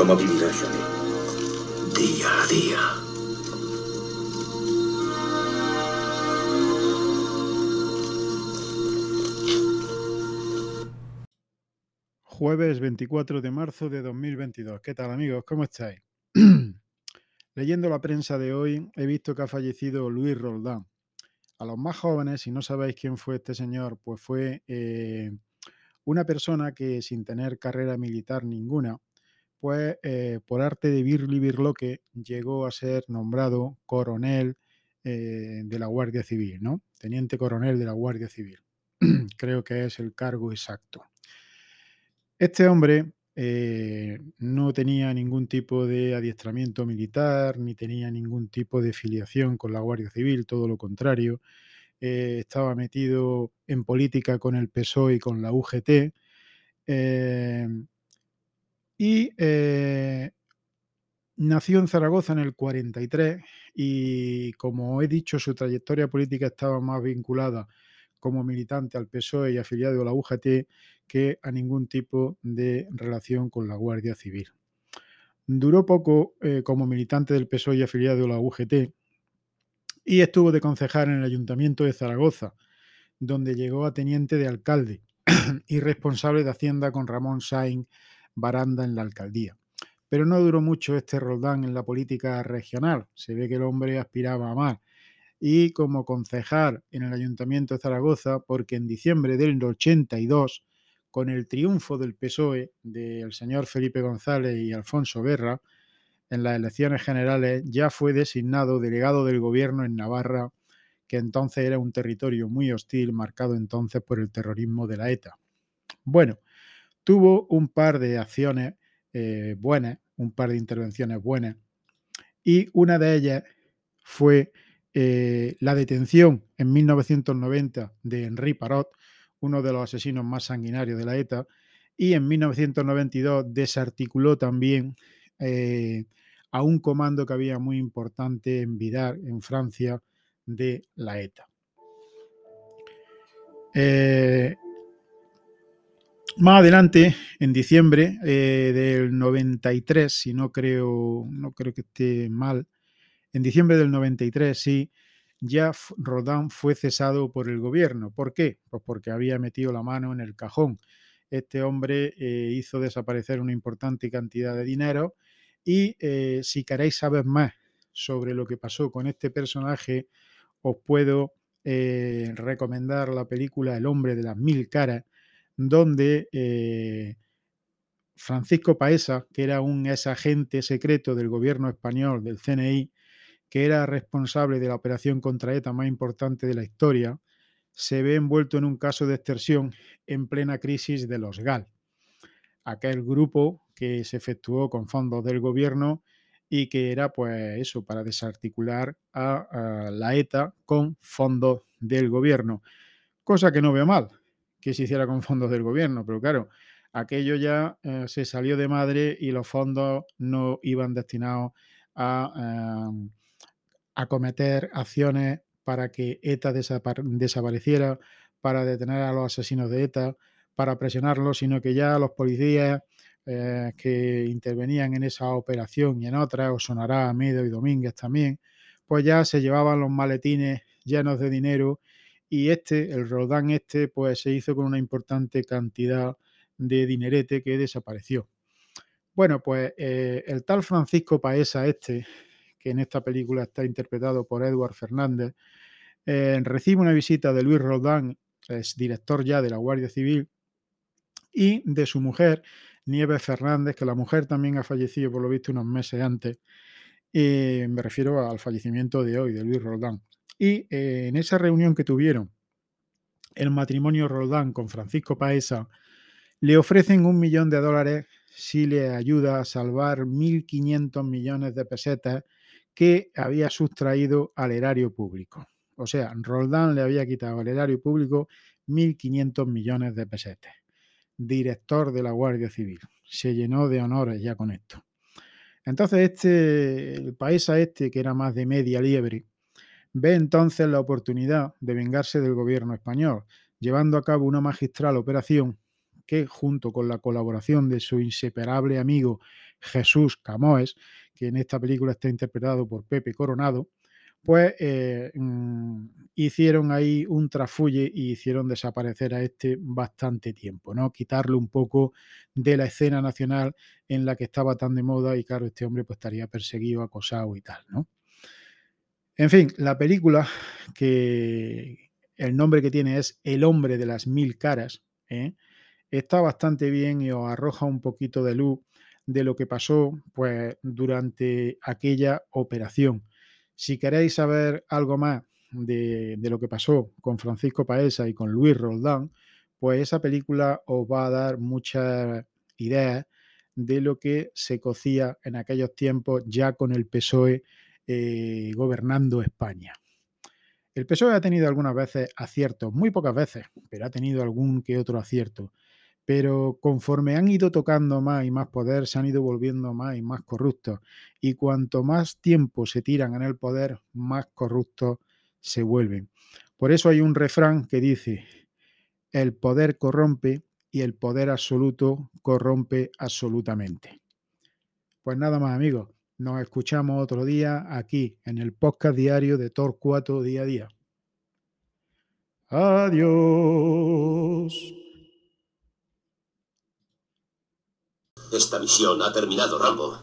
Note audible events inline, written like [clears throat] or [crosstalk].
¿Cómo vivirá Johnny? Día a día. Jueves 24 de marzo de 2022. ¿Qué tal amigos? ¿Cómo estáis? [clears throat] Leyendo la prensa de hoy he visto que ha fallecido Luis Roldán. A los más jóvenes, si no sabéis quién fue este señor, pues fue eh, una persona que sin tener carrera militar ninguna, pues eh, por arte de Birli Birloque llegó a ser nombrado coronel eh, de la Guardia Civil, ¿no? Teniente coronel de la Guardia Civil. [clears throat] Creo que es el cargo exacto. Este hombre eh, no tenía ningún tipo de adiestramiento militar, ni tenía ningún tipo de filiación con la Guardia Civil, todo lo contrario. Eh, estaba metido en política con el PSOE y con la UGT. Eh, y nació en Zaragoza en el 43 y, como he dicho, su trayectoria política estaba más vinculada como militante al PSOE y afiliado a la UGT que a ningún tipo de relación con la Guardia Civil. Duró poco como militante del PSOE y afiliado a la UGT, y estuvo de concejal en el Ayuntamiento de Zaragoza, donde llegó a teniente de alcalde [clears throat] y responsable de Hacienda con Ramón Sainz Baranda en la alcaldía. Pero no duró mucho este Roldán en la política regional. Se ve que el hombre aspiraba a más. Y como concejal en el Ayuntamiento de Zaragoza, porque en diciembre del 82, con el triunfo del PSOE del señor Felipe González y Alfonso Guerra, en las elecciones generales ya fue designado delegado del gobierno en Navarra, que entonces era un territorio muy hostil, marcado entonces por el terrorismo de la ETA. Bueno, tuvo un par de acciones eh, buenas, un par de intervenciones buenas, y una de ellas fue eh, la detención en 1990 de Henri Parot, uno de los asesinos más sanguinarios de la ETA, y en 1992 desarticuló también eh, a un comando que había muy importante en Vidar, en Francia, de la ETA. Más adelante, en diciembre eh, del 93, si no creo, no creo que esté mal, en diciembre del 93, sí, ya Rodán fue cesado por el gobierno. ¿Por qué? Pues porque había metido la mano en el cajón. Este hombre eh, hizo desaparecer una importante cantidad de dinero y eh, si queréis saber más sobre lo que pasó con este personaje, os puedo recomendar la película El hombre de las mil caras, donde eh, Francisco Paesa, que era un ex agente secreto del gobierno español, del CNI, que era responsable de la operación contra ETA más importante de la historia, se ve envuelto en un caso de extorsión en plena crisis de los GAL aquel grupo que se efectuó con fondos del gobierno y que era pues eso, para desarticular a, la ETA con fondos del gobierno. Cosa que no veo mal que se hiciera con fondos del gobierno, pero claro, aquello ya eh, se salió de madre y los fondos no iban destinados a em, acometer acciones para que ETA desapareciera, para detener a los asesinos de ETA, para presionarlo, sino que ya los policías eh, que intervenían en esa operación y en otras, o sonará a Medo y Domínguez también, pues ya se llevaban los maletines llenos de dinero y este, el Rodán este, pues se hizo con una importante cantidad de dinerete que desapareció. Bueno, pues eh, el tal Francisco Paesa este, que en esta película está interpretado por Edward Fernández, eh, recibe una visita de Luis Rodán, es director ya de la Guardia Civil, y de su mujer, Nieves Fernández, que la mujer también ha fallecido por lo visto unos meses antes. Eh, me refiero al fallecimiento de hoy, de Luis Roldán. Y eh, en esa reunión que tuvieron, el matrimonio Roldán con Francisco Paesa, le ofrecen un millón de dólares si le ayuda a salvar 1.500 millones de pesetas que había sustraído al erario público. O sea, Roldán le había quitado al erario público 1.500 millones de pesetas director de la Guardia Civil. Se llenó de honores ya con esto. Entonces, este, el país a este, que era más de media liebre, ve entonces la oportunidad de vengarse del gobierno español, llevando a cabo una magistral operación que, junto con la colaboración de su inseparable amigo Jesús Camoes, que en esta película está interpretado por Pepe Coronado, pues eh, mm, hicieron ahí un trafulle y hicieron desaparecer a este bastante tiempo, ¿no? Quitarlo un poco de la escena nacional en la que estaba tan de moda y claro, este hombre pues estaría perseguido, acosado y tal, ¿no? En fin, la película que el nombre que tiene es El hombre de las mil caras, ¿eh? está bastante bien y os arroja un poquito de luz de lo que pasó pues, durante aquella operación. Si queréis saber algo más de, de, lo que pasó con Francisco Paesa y con Luis Roldán, pues esa película os va a dar muchas ideas de lo que se cocía en aquellos tiempos ya con el PSOE eh, gobernando España. El PSOE ha tenido algunas veces aciertos, muy pocas veces, pero ha tenido algún que otro acierto. Pero conforme han ido tocando más y más poder, se han ido volviendo más y más corruptos. Y cuanto más tiempo se tiran en el poder, más corruptos se vuelven. Por eso hay un refrán que dice, el poder corrompe y el poder absoluto corrompe absolutamente. Pues nada más amigos, nos escuchamos otro día aquí en el podcast diario de Torcuato Día a Día. Adiós. Esta misión ha terminado, Rambo.